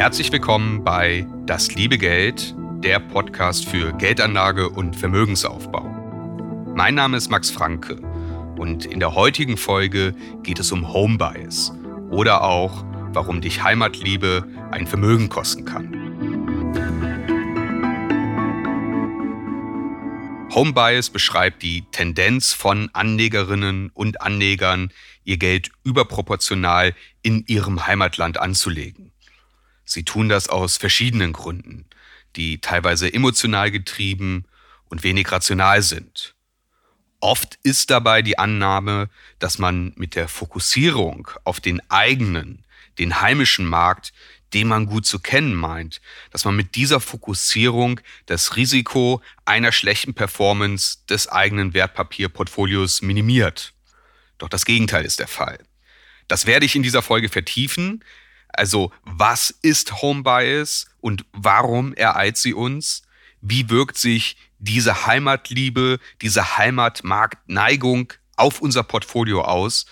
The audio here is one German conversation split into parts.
Herzlich willkommen bei Das liebe Geld, der Podcast für Geldanlage und Vermögensaufbau. Mein Name ist Max Franke und in der heutigen Folge geht es um Home Bias oder auch, warum dich Heimatliebe ein Vermögen kosten kann. Home Bias beschreibt die Tendenz von Anlegerinnen und Anlegern, ihr Geld überproportional in ihrem Heimatland anzulegen. Sie tun das aus verschiedenen Gründen, die teilweise emotional getrieben und wenig rational sind. Oft ist dabei die Annahme, dass man mit der Fokussierung auf den eigenen, den heimischen Markt, den man gut zu kennen meint, dass man mit dieser Fokussierung das Risiko einer schlechten Performance des eigenen Wertpapierportfolios minimiert. Doch das Gegenteil ist der Fall. Das werde ich in dieser Folge vertiefen, also was ist Home Bias und warum ereilt sie uns? Wie wirkt sich diese Heimatliebe, diese Heimatmarktneigung auf unser Portfolio aus?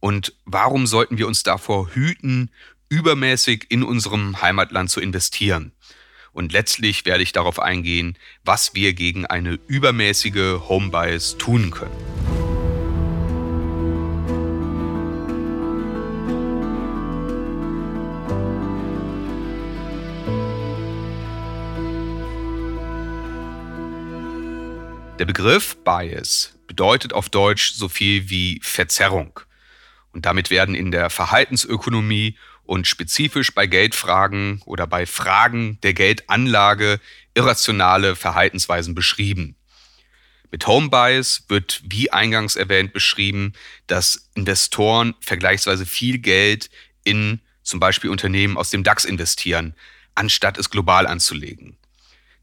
Und warum sollten wir uns davor hüten, übermäßig in unserem Heimatland zu investieren? Und letztlich werde ich darauf eingehen, was wir gegen eine übermäßige Home Bias tun können. Der Begriff Bias bedeutet auf Deutsch so viel wie Verzerrung. Und damit werden in der Verhaltensökonomie und spezifisch bei Geldfragen oder bei Fragen der Geldanlage irrationale Verhaltensweisen beschrieben. Mit Home Bias wird, wie eingangs erwähnt, beschrieben, dass Investoren vergleichsweise viel Geld in zum Beispiel Unternehmen aus dem DAX investieren, anstatt es global anzulegen.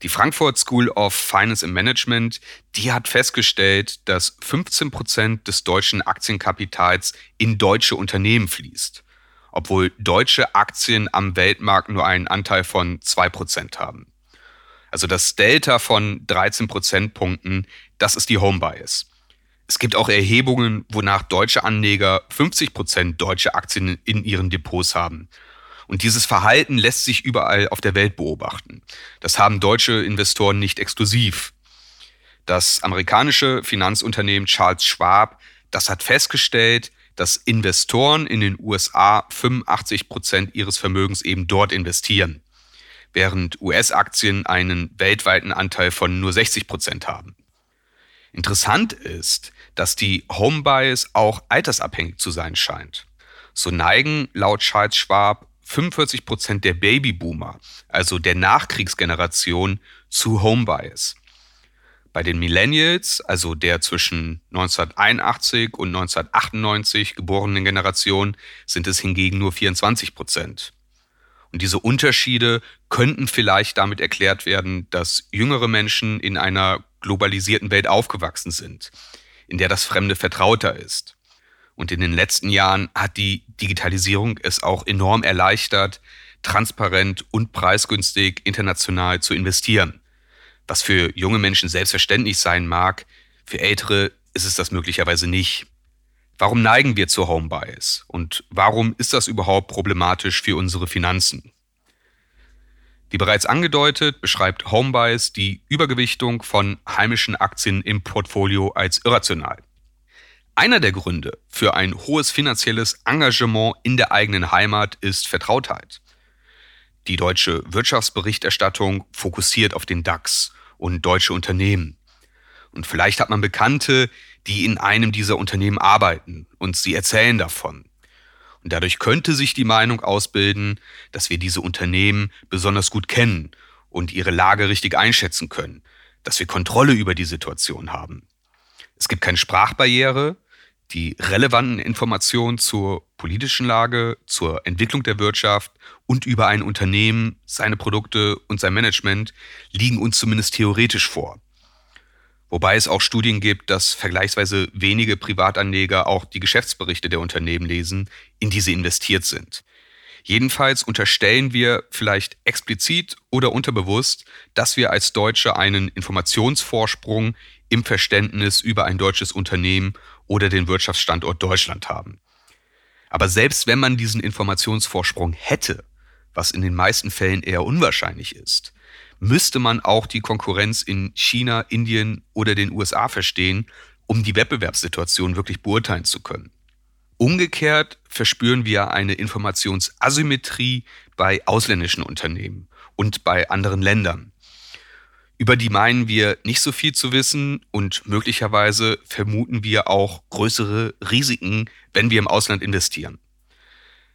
Die Frankfurt School of Finance and Management, die hat festgestellt, dass 15 Prozent des deutschen Aktienkapitals in deutsche Unternehmen fließt, obwohl deutsche Aktien am Weltmarkt nur einen Anteil von zwei Prozent haben. Also das Delta von 13 Prozentpunkten, das ist die Home Bias. Es gibt auch Erhebungen, wonach deutsche Anleger 50 Prozent deutsche Aktien in ihren Depots haben. Und dieses Verhalten lässt sich überall auf der Welt beobachten. Das haben deutsche Investoren nicht exklusiv. Das amerikanische Finanzunternehmen Charles Schwab, das hat festgestellt, dass Investoren in den USA 85 Prozent ihres Vermögens eben dort investieren, während US-Aktien einen weltweiten Anteil von nur 60 Prozent haben. Interessant ist, dass die Home Bias auch altersabhängig zu sein scheint. So neigen laut Charles Schwab 45 Prozent der Babyboomer, also der Nachkriegsgeneration, zu Homebias. Bei den Millennials, also der zwischen 1981 und 1998 geborenen Generation, sind es hingegen nur 24 Prozent. Und diese Unterschiede könnten vielleicht damit erklärt werden, dass jüngere Menschen in einer globalisierten Welt aufgewachsen sind, in der das Fremde vertrauter ist. Und in den letzten Jahren hat die Digitalisierung es auch enorm erleichtert, transparent und preisgünstig international zu investieren. Was für junge Menschen selbstverständlich sein mag, für ältere ist es das möglicherweise nicht. Warum neigen wir zu Home Bias und warum ist das überhaupt problematisch für unsere Finanzen? Wie bereits angedeutet, beschreibt Home Bias die Übergewichtung von heimischen Aktien im Portfolio als irrational. Einer der Gründe für ein hohes finanzielles Engagement in der eigenen Heimat ist Vertrautheit. Die deutsche Wirtschaftsberichterstattung fokussiert auf den DAX und deutsche Unternehmen. Und vielleicht hat man Bekannte, die in einem dieser Unternehmen arbeiten und sie erzählen davon. Und dadurch könnte sich die Meinung ausbilden, dass wir diese Unternehmen besonders gut kennen und ihre Lage richtig einschätzen können, dass wir Kontrolle über die Situation haben. Es gibt keine Sprachbarriere, die relevanten Informationen zur politischen Lage, zur Entwicklung der Wirtschaft und über ein Unternehmen, seine Produkte und sein Management liegen uns zumindest theoretisch vor. Wobei es auch Studien gibt, dass vergleichsweise wenige Privatanleger auch die Geschäftsberichte der Unternehmen lesen, in die sie investiert sind. Jedenfalls unterstellen wir vielleicht explizit oder unterbewusst, dass wir als Deutsche einen Informationsvorsprung im Verständnis über ein deutsches Unternehmen oder den Wirtschaftsstandort Deutschland haben. Aber selbst wenn man diesen Informationsvorsprung hätte, was in den meisten Fällen eher unwahrscheinlich ist, müsste man auch die Konkurrenz in China, Indien oder den USA verstehen, um die Wettbewerbssituation wirklich beurteilen zu können. Umgekehrt verspüren wir eine Informationsasymmetrie bei ausländischen Unternehmen und bei anderen Ländern. Über die meinen wir nicht so viel zu wissen und möglicherweise vermuten wir auch größere Risiken, wenn wir im Ausland investieren.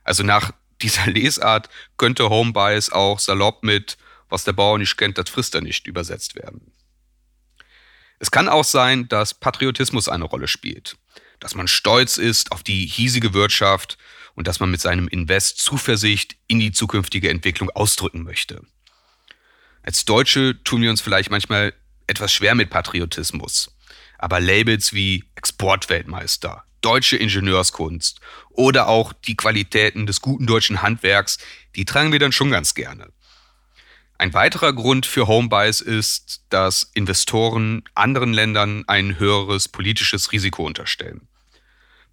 Also nach dieser Lesart könnte Homebias auch salopp mit was der Bauer nicht kennt, das frisst er nicht übersetzt werden. Es kann auch sein, dass Patriotismus eine Rolle spielt, dass man stolz ist auf die hiesige Wirtschaft und dass man mit seinem Invest Zuversicht in die zukünftige Entwicklung ausdrücken möchte. Als Deutsche tun wir uns vielleicht manchmal etwas schwer mit Patriotismus, aber Labels wie Exportweltmeister, deutsche Ingenieurskunst oder auch die Qualitäten des guten deutschen Handwerks, die tragen wir dann schon ganz gerne. Ein weiterer Grund für Homebuys ist, dass Investoren anderen Ländern ein höheres politisches Risiko unterstellen.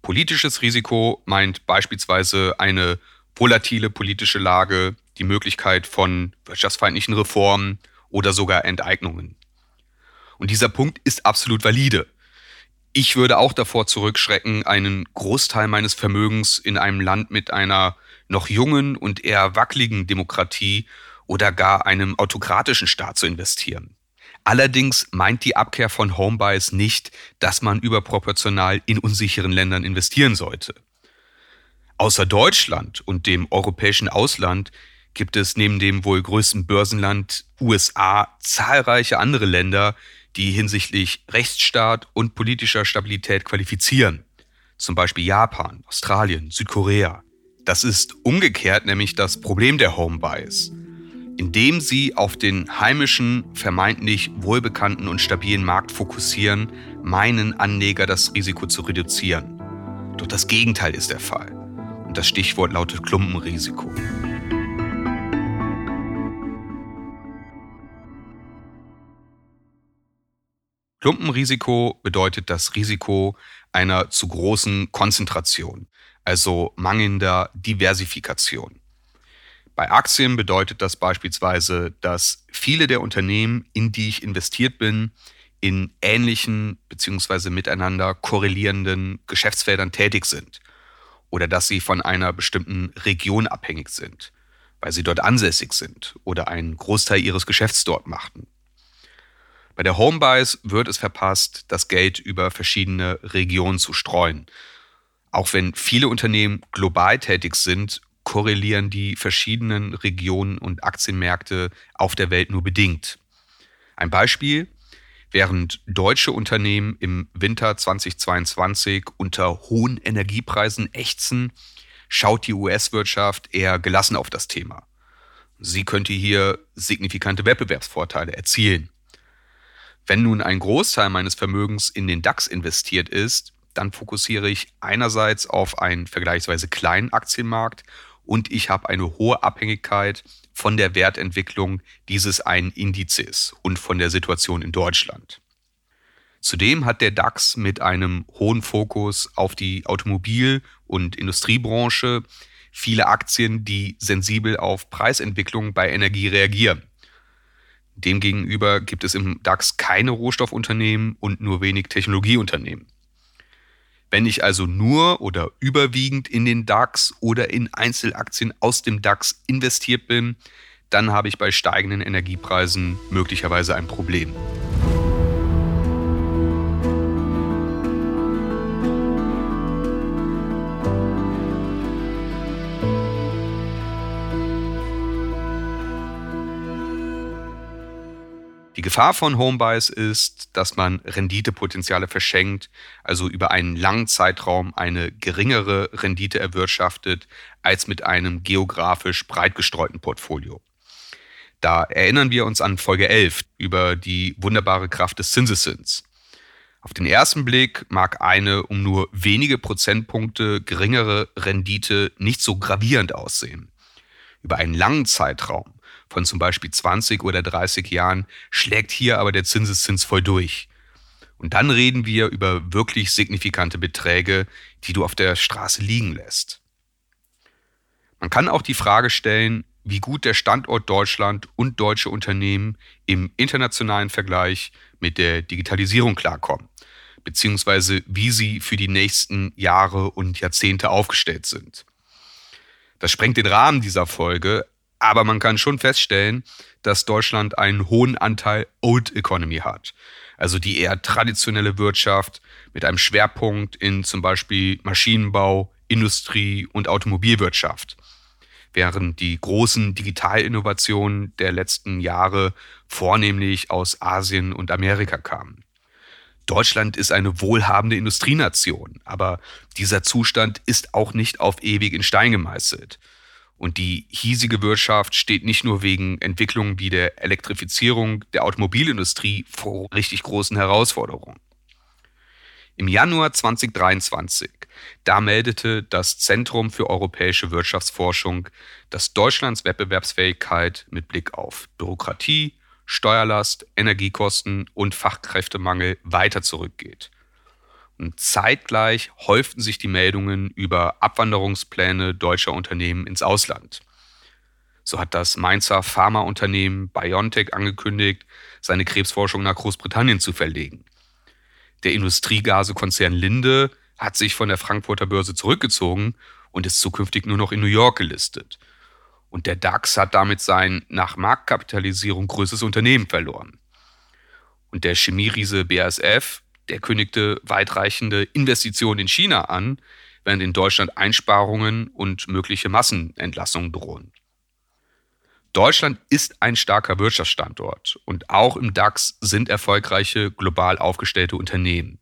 Politisches Risiko meint beispielsweise eine volatile politische Lage, die Möglichkeit von wirtschaftsfeindlichen Reformen oder sogar Enteignungen. Und dieser Punkt ist absolut valide. Ich würde auch davor zurückschrecken, einen Großteil meines Vermögens in einem Land mit einer noch jungen und eher wackeligen Demokratie oder gar einem autokratischen Staat zu investieren. Allerdings meint die Abkehr von Homebuys nicht, dass man überproportional in unsicheren Ländern investieren sollte. Außer Deutschland und dem europäischen Ausland gibt es neben dem wohl größten Börsenland USA zahlreiche andere Länder, die hinsichtlich Rechtsstaat und politischer Stabilität qualifizieren. Zum Beispiel Japan, Australien, Südkorea. Das ist umgekehrt nämlich das Problem der Homebuys indem sie auf den heimischen, vermeintlich wohlbekannten und stabilen Markt fokussieren, meinen Anleger das Risiko zu reduzieren. Doch das Gegenteil ist der Fall. Und das Stichwort lautet Klumpenrisiko. Klumpenrisiko bedeutet das Risiko einer zu großen Konzentration, also mangelnder Diversifikation. Bei Aktien bedeutet das beispielsweise, dass viele der Unternehmen, in die ich investiert bin, in ähnlichen bzw. miteinander korrelierenden Geschäftsfeldern tätig sind oder dass sie von einer bestimmten Region abhängig sind, weil sie dort ansässig sind oder einen Großteil ihres Geschäfts dort machten. Bei der Homebuys wird es verpasst, das Geld über verschiedene Regionen zu streuen. Auch wenn viele Unternehmen global tätig sind, korrelieren die verschiedenen Regionen und Aktienmärkte auf der Welt nur bedingt. Ein Beispiel, während deutsche Unternehmen im Winter 2022 unter hohen Energiepreisen ächzen, schaut die US-Wirtschaft eher gelassen auf das Thema. Sie könnte hier signifikante Wettbewerbsvorteile erzielen. Wenn nun ein Großteil meines Vermögens in den DAX investiert ist, dann fokussiere ich einerseits auf einen vergleichsweise kleinen Aktienmarkt und ich habe eine hohe Abhängigkeit von der Wertentwicklung dieses einen Indizes und von der Situation in Deutschland. Zudem hat der DAX mit einem hohen Fokus auf die Automobil- und Industriebranche viele Aktien, die sensibel auf Preisentwicklungen bei Energie reagieren. Demgegenüber gibt es im DAX keine Rohstoffunternehmen und nur wenig Technologieunternehmen. Wenn ich also nur oder überwiegend in den DAX oder in Einzelaktien aus dem DAX investiert bin, dann habe ich bei steigenden Energiepreisen möglicherweise ein Problem. Gefahr von Homebuys ist, dass man Renditepotenziale verschenkt, also über einen langen Zeitraum eine geringere Rendite erwirtschaftet als mit einem geografisch breit gestreuten Portfolio. Da erinnern wir uns an Folge 11 über die wunderbare Kraft des Zinseszins. Auf den ersten Blick mag eine um nur wenige Prozentpunkte geringere Rendite nicht so gravierend aussehen. Über einen langen Zeitraum von zum Beispiel 20 oder 30 Jahren schlägt hier aber der Zinseszins voll durch. Und dann reden wir über wirklich signifikante Beträge, die du auf der Straße liegen lässt. Man kann auch die Frage stellen, wie gut der Standort Deutschland und deutsche Unternehmen im internationalen Vergleich mit der Digitalisierung klarkommen, beziehungsweise wie sie für die nächsten Jahre und Jahrzehnte aufgestellt sind. Das sprengt den Rahmen dieser Folge, aber man kann schon feststellen, dass Deutschland einen hohen Anteil Old Economy hat. Also die eher traditionelle Wirtschaft mit einem Schwerpunkt in zum Beispiel Maschinenbau, Industrie und Automobilwirtschaft während die großen Digitalinnovationen der letzten Jahre vornehmlich aus Asien und Amerika kamen. Deutschland ist eine wohlhabende Industrienation, aber dieser Zustand ist auch nicht auf ewig in Stein gemeißelt. Und die hiesige Wirtschaft steht nicht nur wegen Entwicklungen wie der Elektrifizierung der Automobilindustrie vor richtig großen Herausforderungen. Im Januar 2023, da meldete das Zentrum für europäische Wirtschaftsforschung, dass Deutschlands Wettbewerbsfähigkeit mit Blick auf Bürokratie, Steuerlast, Energiekosten und Fachkräftemangel weiter zurückgeht. Und zeitgleich häuften sich die Meldungen über Abwanderungspläne deutscher Unternehmen ins Ausland. So hat das Mainzer Pharmaunternehmen BioNTech angekündigt, seine Krebsforschung nach Großbritannien zu verlegen. Der Industriegasekonzern Linde hat sich von der Frankfurter Börse zurückgezogen und ist zukünftig nur noch in New York gelistet. Und der DAX hat damit sein nach Marktkapitalisierung größtes Unternehmen verloren. Und der Chemieriese BASF, der kündigte weitreichende Investitionen in China an, während in Deutschland Einsparungen und mögliche Massenentlassungen drohen. Deutschland ist ein starker Wirtschaftsstandort und auch im DAX sind erfolgreiche global aufgestellte Unternehmen.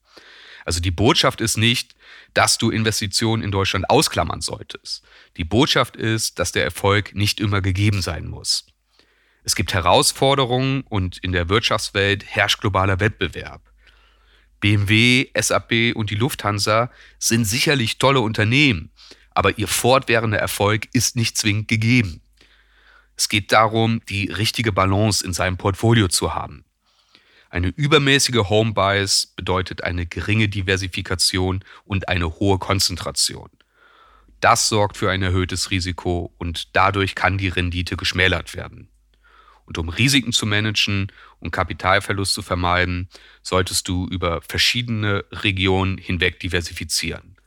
Also die Botschaft ist nicht, dass du Investitionen in Deutschland ausklammern solltest. Die Botschaft ist, dass der Erfolg nicht immer gegeben sein muss. Es gibt Herausforderungen und in der Wirtschaftswelt herrscht globaler Wettbewerb. BMW, SAP und die Lufthansa sind sicherlich tolle Unternehmen, aber ihr fortwährender Erfolg ist nicht zwingend gegeben. Es geht darum, die richtige Balance in seinem Portfolio zu haben. Eine übermäßige Home Bias bedeutet eine geringe Diversifikation und eine hohe Konzentration. Das sorgt für ein erhöhtes Risiko und dadurch kann die Rendite geschmälert werden. Und um Risiken zu managen und Kapitalverlust zu vermeiden, solltest du über verschiedene Regionen hinweg diversifizieren.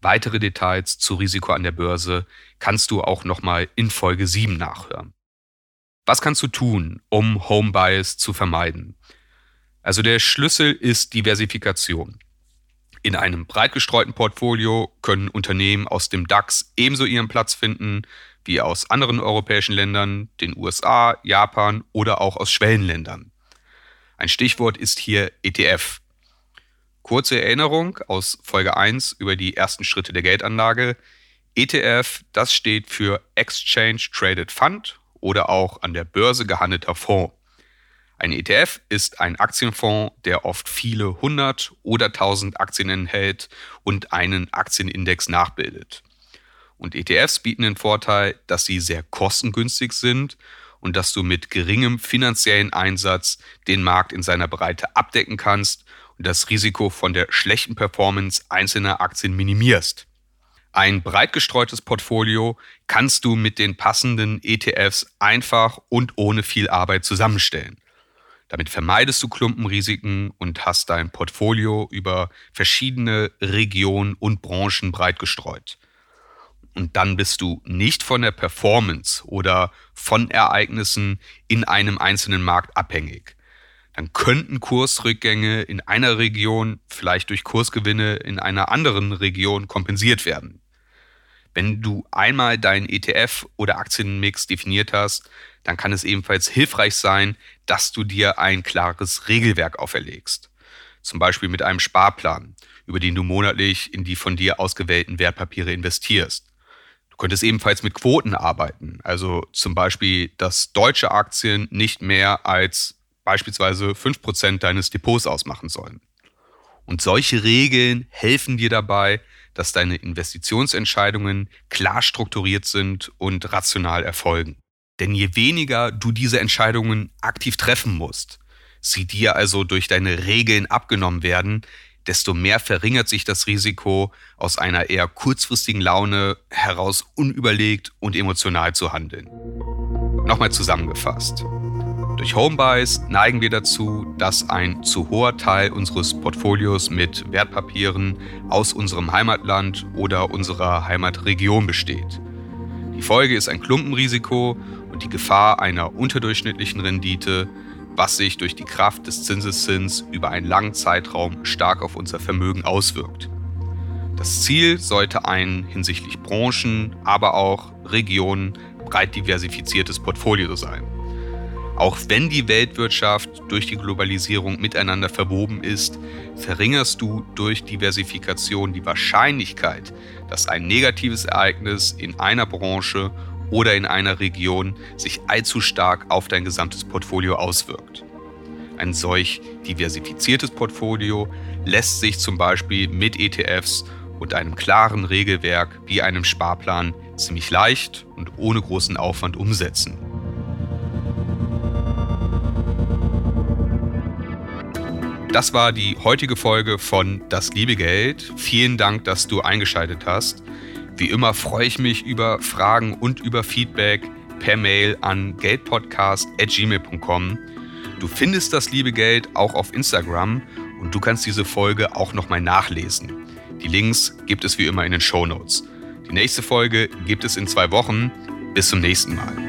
Weitere Details zu Risiko an der Börse kannst du auch nochmal in Folge 7 nachhören. Was kannst du tun, um Home Bias zu vermeiden? Also der Schlüssel ist Diversifikation. In einem breit gestreuten Portfolio können Unternehmen aus dem DAX ebenso ihren Platz finden wie aus anderen europäischen Ländern, den USA, Japan oder auch aus Schwellenländern. Ein Stichwort ist hier ETF. Kurze Erinnerung aus Folge 1 über die ersten Schritte der Geldanlage. ETF, das steht für Exchange Traded Fund oder auch an der Börse gehandelter Fonds. Ein ETF ist ein Aktienfonds, der oft viele hundert oder tausend Aktien enthält und einen Aktienindex nachbildet. Und ETFs bieten den Vorteil, dass sie sehr kostengünstig sind und dass du mit geringem finanziellen Einsatz den Markt in seiner Breite abdecken kannst und das Risiko von der schlechten Performance einzelner Aktien minimierst. Ein breit gestreutes Portfolio kannst du mit den passenden ETFs einfach und ohne viel Arbeit zusammenstellen. Damit vermeidest du Klumpenrisiken und hast dein Portfolio über verschiedene Regionen und Branchen breit gestreut. Und dann bist du nicht von der Performance oder von Ereignissen in einem einzelnen Markt abhängig dann könnten Kursrückgänge in einer Region vielleicht durch Kursgewinne in einer anderen Region kompensiert werden. Wenn du einmal deinen ETF oder Aktienmix definiert hast, dann kann es ebenfalls hilfreich sein, dass du dir ein klares Regelwerk auferlegst. Zum Beispiel mit einem Sparplan, über den du monatlich in die von dir ausgewählten Wertpapiere investierst. Könntest ebenfalls mit Quoten arbeiten, also zum Beispiel, dass deutsche Aktien nicht mehr als beispielsweise 5% deines Depots ausmachen sollen. Und solche Regeln helfen dir dabei, dass deine Investitionsentscheidungen klar strukturiert sind und rational erfolgen. Denn je weniger du diese Entscheidungen aktiv treffen musst, sie dir also durch deine Regeln abgenommen werden, desto mehr verringert sich das Risiko, aus einer eher kurzfristigen Laune heraus unüberlegt und emotional zu handeln. Nochmal zusammengefasst. Durch Homebuys neigen wir dazu, dass ein zu hoher Teil unseres Portfolios mit Wertpapieren aus unserem Heimatland oder unserer Heimatregion besteht. Die Folge ist ein Klumpenrisiko und die Gefahr einer unterdurchschnittlichen Rendite, was sich durch die Kraft des Zinseszins über einen langen Zeitraum stark auf unser Vermögen auswirkt. Das Ziel sollte ein hinsichtlich Branchen, aber auch Regionen breit diversifiziertes Portfolio sein. Auch wenn die Weltwirtschaft durch die Globalisierung miteinander verwoben ist, verringerst du durch Diversifikation die Wahrscheinlichkeit, dass ein negatives Ereignis in einer Branche oder in einer Region sich allzu stark auf dein gesamtes Portfolio auswirkt. Ein solch diversifiziertes Portfolio lässt sich zum Beispiel mit ETFs und einem klaren Regelwerk wie einem Sparplan ziemlich leicht und ohne großen Aufwand umsetzen. Das war die heutige Folge von Das liebe Geld. Vielen Dank, dass du eingeschaltet hast. Wie immer freue ich mich über Fragen und über Feedback per Mail an geldpodcast.gmail.com. Du findest das liebe Geld auch auf Instagram und du kannst diese Folge auch nochmal nachlesen. Die Links gibt es wie immer in den Show Notes. Die nächste Folge gibt es in zwei Wochen. Bis zum nächsten Mal.